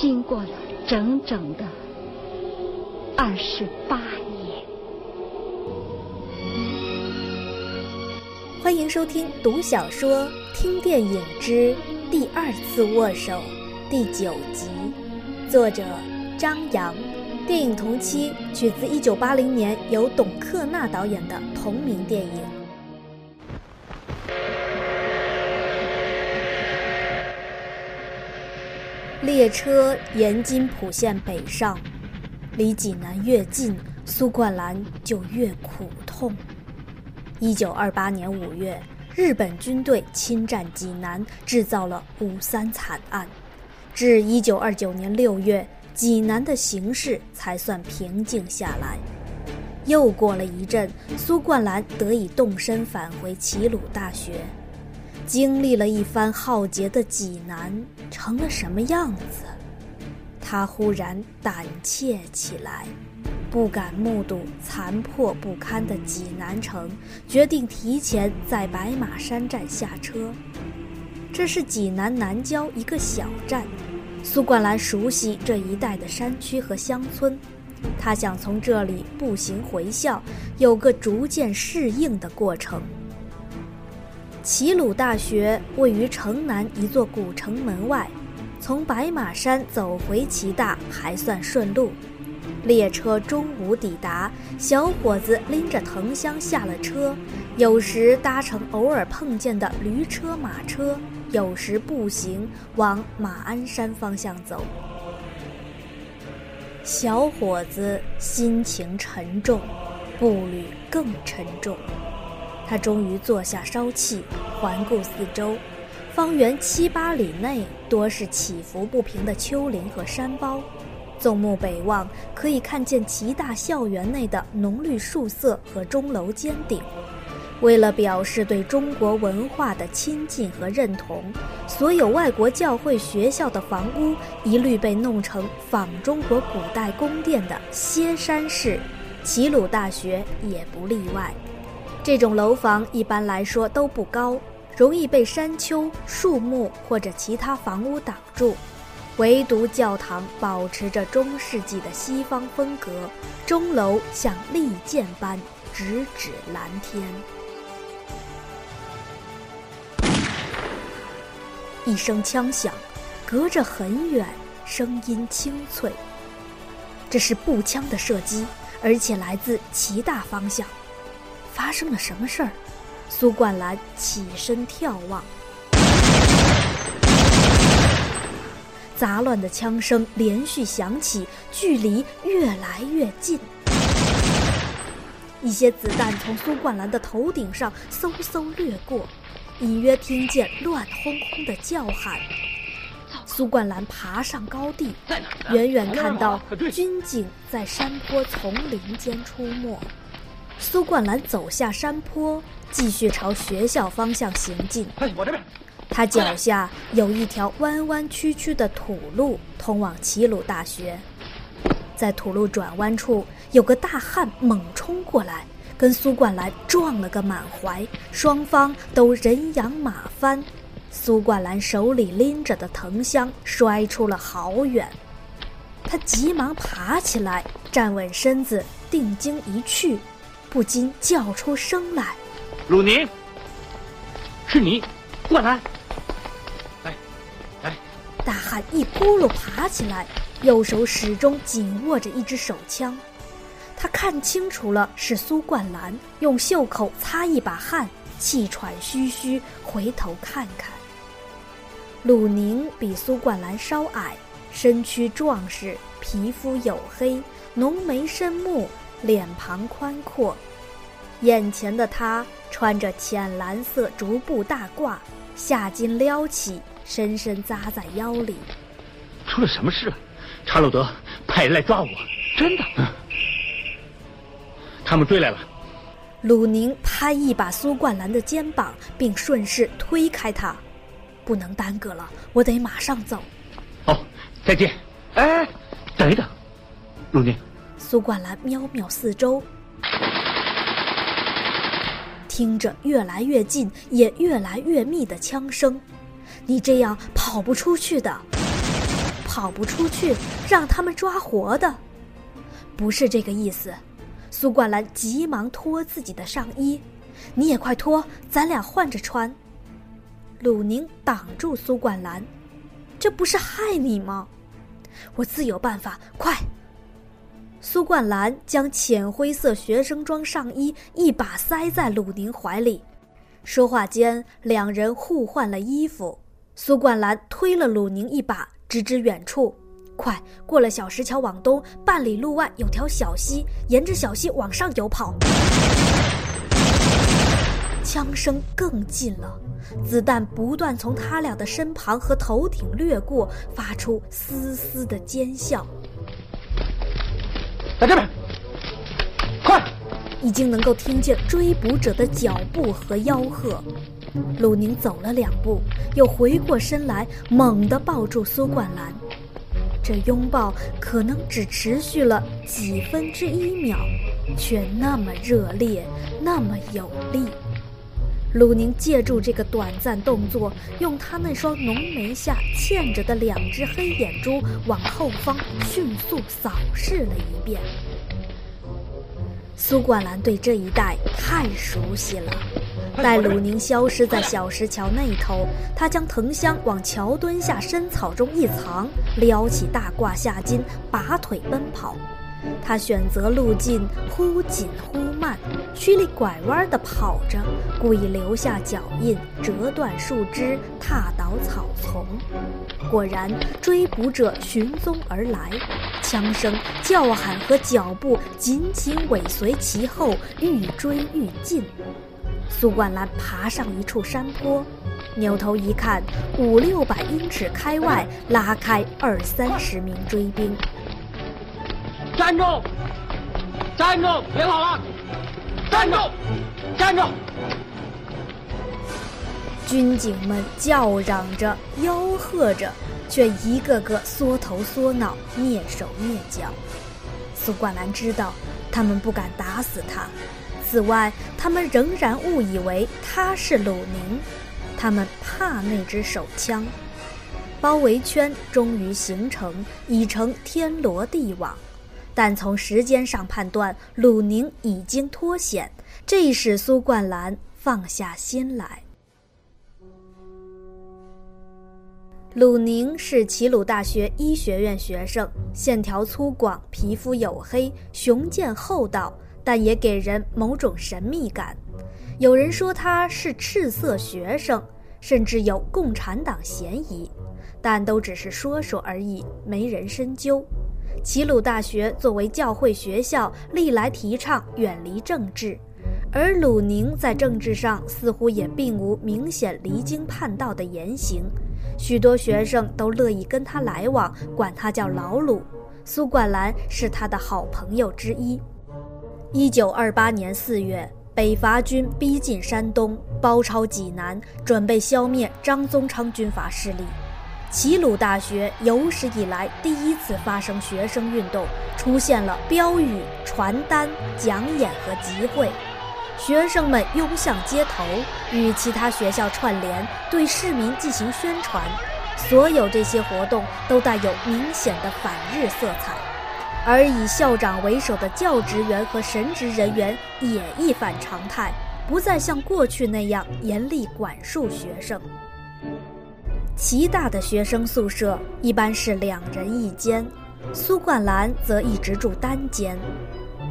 经过了整整的二十八年。欢迎收听《读小说、听电影之第二次握手》第九集，作者张扬，电影同期取自一九八零年由董克娜导演的同名电影。列车沿津浦线北上，离济南越近，苏冠兰就越苦痛。一九二八年五月，日本军队侵占济南，制造了五三惨案。至一九二九年六月，济南的形势才算平静下来。又过了一阵，苏冠兰得以动身返回齐鲁大学。经历了一番浩劫的济南成了什么样子？他忽然胆怯起来，不敢目睹残破不堪的济南城，决定提前在白马山站下车。这是济南南郊一个小站，苏冠兰熟悉这一带的山区和乡村，他想从这里步行回校，有个逐渐适应的过程。齐鲁大学位于城南一座古城门外，从白马山走回齐大还算顺路。列车中午抵达，小伙子拎着藤箱下了车，有时搭乘偶尔碰见的驴车马车，有时步行往马鞍山方向走。小伙子心情沉重，步履更沉重。他终于坐下烧气，环顾四周，方圆七八里内多是起伏不平的丘陵和山包。纵目北望，可以看见齐大校园内的浓绿树色和钟楼尖顶。为了表示对中国文化的亲近和认同，所有外国教会学校的房屋一律被弄成仿中国古代宫殿的歇山式，齐鲁大学也不例外。这种楼房一般来说都不高，容易被山丘、树木或者其他房屋挡住。唯独教堂保持着中世纪的西方风格，钟楼像利剑般直指蓝天。一声枪响，隔着很远，声音清脆。这是步枪的射击，而且来自齐大方向。发生了什么事儿？苏冠兰起身眺望，杂乱的枪声连续响起，距离越来越近。一些子弹从苏冠兰的头顶上嗖嗖掠过，隐约听见乱哄哄的叫喊。苏冠兰爬上高地，远远看到军警在山坡丛林间出没。苏冠兰走下山坡，继续朝学校方向行进。我这边。他脚下有一条弯弯曲曲的土路，通往齐鲁大学。在土路转弯处，有个大汉猛冲过来，跟苏冠兰撞了个满怀，双方都人仰马翻。苏冠兰手里拎着的藤箱摔出了好远，他急忙爬起来，站稳身子，定睛一去。不禁叫出声来：“鲁宁，是你，过来！”来，来！大汉一咕噜爬起来，右手始终紧握着一支手枪。他看清楚了，是苏冠兰，用袖口擦一把汗，气喘吁吁，回头看看。鲁宁比苏冠兰稍矮，身躯壮实，皮肤黝黑，浓眉深目。脸庞宽阔，眼前的他穿着浅蓝色竹布大褂，下襟撩起，深深扎在腰里。出了什么事？查鲁德派人来抓我，真的。他们追来了。鲁宁拍一把苏冠兰的肩膀，并顺势推开他。不能耽搁了，我得马上走。哦，再见。哎，等一等，鲁宁。苏冠兰瞄瞄四周，听着越来越近也越来越密的枪声。你这样跑不出去的，跑不出去，让他们抓活的，不是这个意思。苏冠兰急忙脱自己的上衣，你也快脱，咱俩换着穿。鲁宁挡住苏冠兰，这不是害你吗？我自有办法，快！苏冠兰将浅灰色学生装上衣一把塞在鲁宁怀里，说话间，两人互换了衣服。苏冠兰推了鲁宁一把，指指远处：“快过了小石桥往东半里路外有条小溪，沿着小溪往上游跑。”枪声更近了，子弹不断从他俩的身旁和头顶掠过，发出嘶嘶的尖笑。在这边，快！已经能够听见追捕者的脚步和吆喝。鲁宁走了两步，又回过身来，猛地抱住苏冠兰。这拥抱可能只持续了几分之一秒，却那么热烈，那么有力。鲁宁借助这个短暂动作，用他那双浓眉下嵌着的两只黑眼珠往后方迅速扫视了一遍。苏冠兰对这一带太熟悉了。待鲁宁消失在小石桥那头，他将藤箱往桥墩下深草中一藏，撩起大褂下襟，拔腿奔跑。他选择路径忽紧忽慢，曲里拐弯地跑着，故意留下脚印，折断树枝，踏倒草丛。果然，追捕者寻踪而来，枪声、叫喊和脚步紧紧尾随其后，愈追愈近。苏冠兰爬上一处山坡，扭头一看，五六百英尺开外，拉开二三十名追兵。站住！站住！别跑了！站住！站住！军警们叫嚷着、吆喝着，却一个个缩头缩脑、蹑手蹑脚。苏冠兰知道，他们不敢打死他。此外，他们仍然误以为他是鲁宁，他们怕那支手枪。包围圈终于形成，已成天罗地网。但从时间上判断，鲁宁已经脱险，这使苏冠兰放下心来。鲁宁是齐鲁大学医学院学生，线条粗犷，皮肤黝黑，雄健厚道，但也给人某种神秘感。有人说他是赤色学生，甚至有共产党嫌疑，但都只是说说而已，没人深究。齐鲁大学作为教会学校，历来提倡远离政治，而鲁宁在政治上似乎也并无明显离经叛道的言行，许多学生都乐意跟他来往，管他叫老鲁。苏冠兰是他的好朋友之一。一九二八年四月，北伐军逼近山东，包抄济南，准备消灭张宗昌军阀势力。齐鲁大学有史以来第一次发生学生运动，出现了标语、传单、讲演和集会，学生们拥向街头，与其他学校串联，对市民进行宣传。所有这些活动都带有明显的反日色彩，而以校长为首的教职员和神职人员也一反常态，不再像过去那样严厉管束学生。齐大的学生宿舍一般是两人一间，苏冠兰则一直住单间。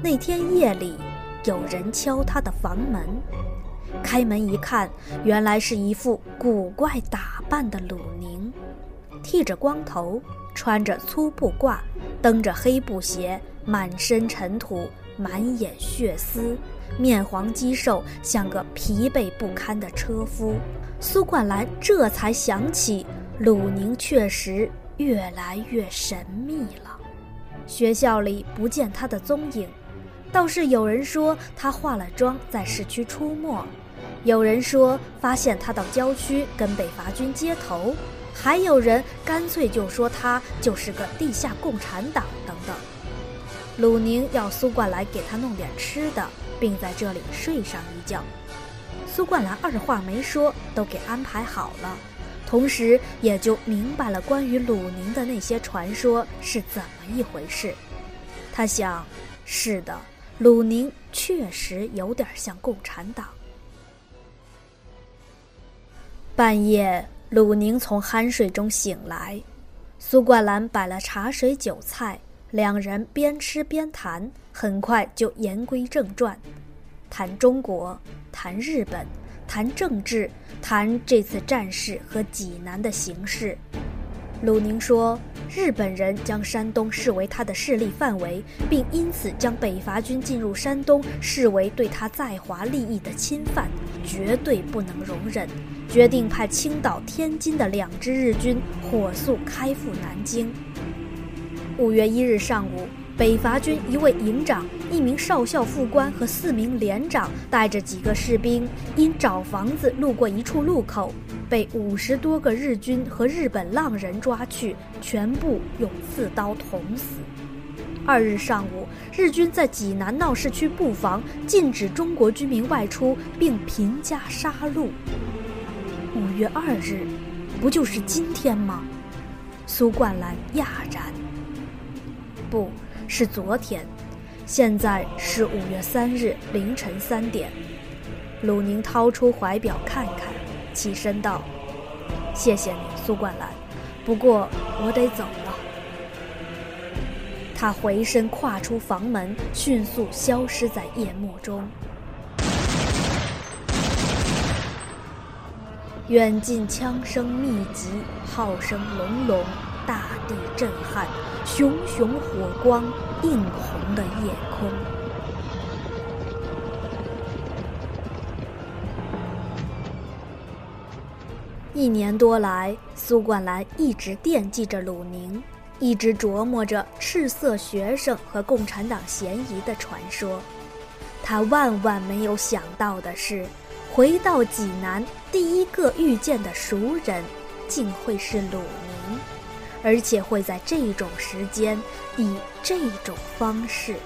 那天夜里，有人敲他的房门，开门一看，原来是一副古怪打扮的鲁宁，剃着光头，穿着粗布褂，蹬着黑布鞋，满身尘土，满眼血丝，面黄肌瘦，像个疲惫不堪的车夫。苏冠兰这才想起，鲁宁确实越来越神秘了。学校里不见他的踪影，倒是有人说他化了妆在市区出没，有人说发现他到郊区跟北伐军接头，还有人干脆就说他就是个地下共产党等等。鲁宁要苏冠来给他弄点吃的，并在这里睡上一觉。苏冠兰二话没说，都给安排好了。同时，也就明白了关于鲁宁的那些传说是怎么一回事。他想，是的，鲁宁确实有点像共产党。半夜，鲁宁从酣睡中醒来，苏冠兰摆了茶水酒菜，两人边吃边谈，很快就言归正传，谈中国，谈日本。谈政治，谈这次战事和济南的形势。鲁宁说，日本人将山东视为他的势力范围，并因此将北伐军进入山东视为对他在华利益的侵犯，绝对不能容忍。决定派青岛、天津的两支日军火速开赴南京。五月一日上午。北伐军一位营长、一名少校副官和四名连长带着几个士兵，因找房子路过一处路口，被五十多个日军和日本浪人抓去，全部用刺刀捅死。二日上午，日军在济南闹市区布防，禁止中国居民外出，并频加杀戮。五月二日，不就是今天吗？苏冠兰讶然。不。是昨天，现在是五月三日凌晨三点。鲁宁掏出怀表看看，起身道：“谢谢你，苏冠兰，不过我得走了。”他回身跨出房门，迅速消失在夜幕中。远近枪声密集，号声隆隆。大地震撼，熊熊火光映红了夜空。一年多来，苏冠兰一直惦记着鲁宁，一直琢磨着赤色学生和共产党嫌疑的传说。他万万没有想到的是，回到济南，第一个遇见的熟人，竟会是鲁宁。而且会在这种时间，以这种方式。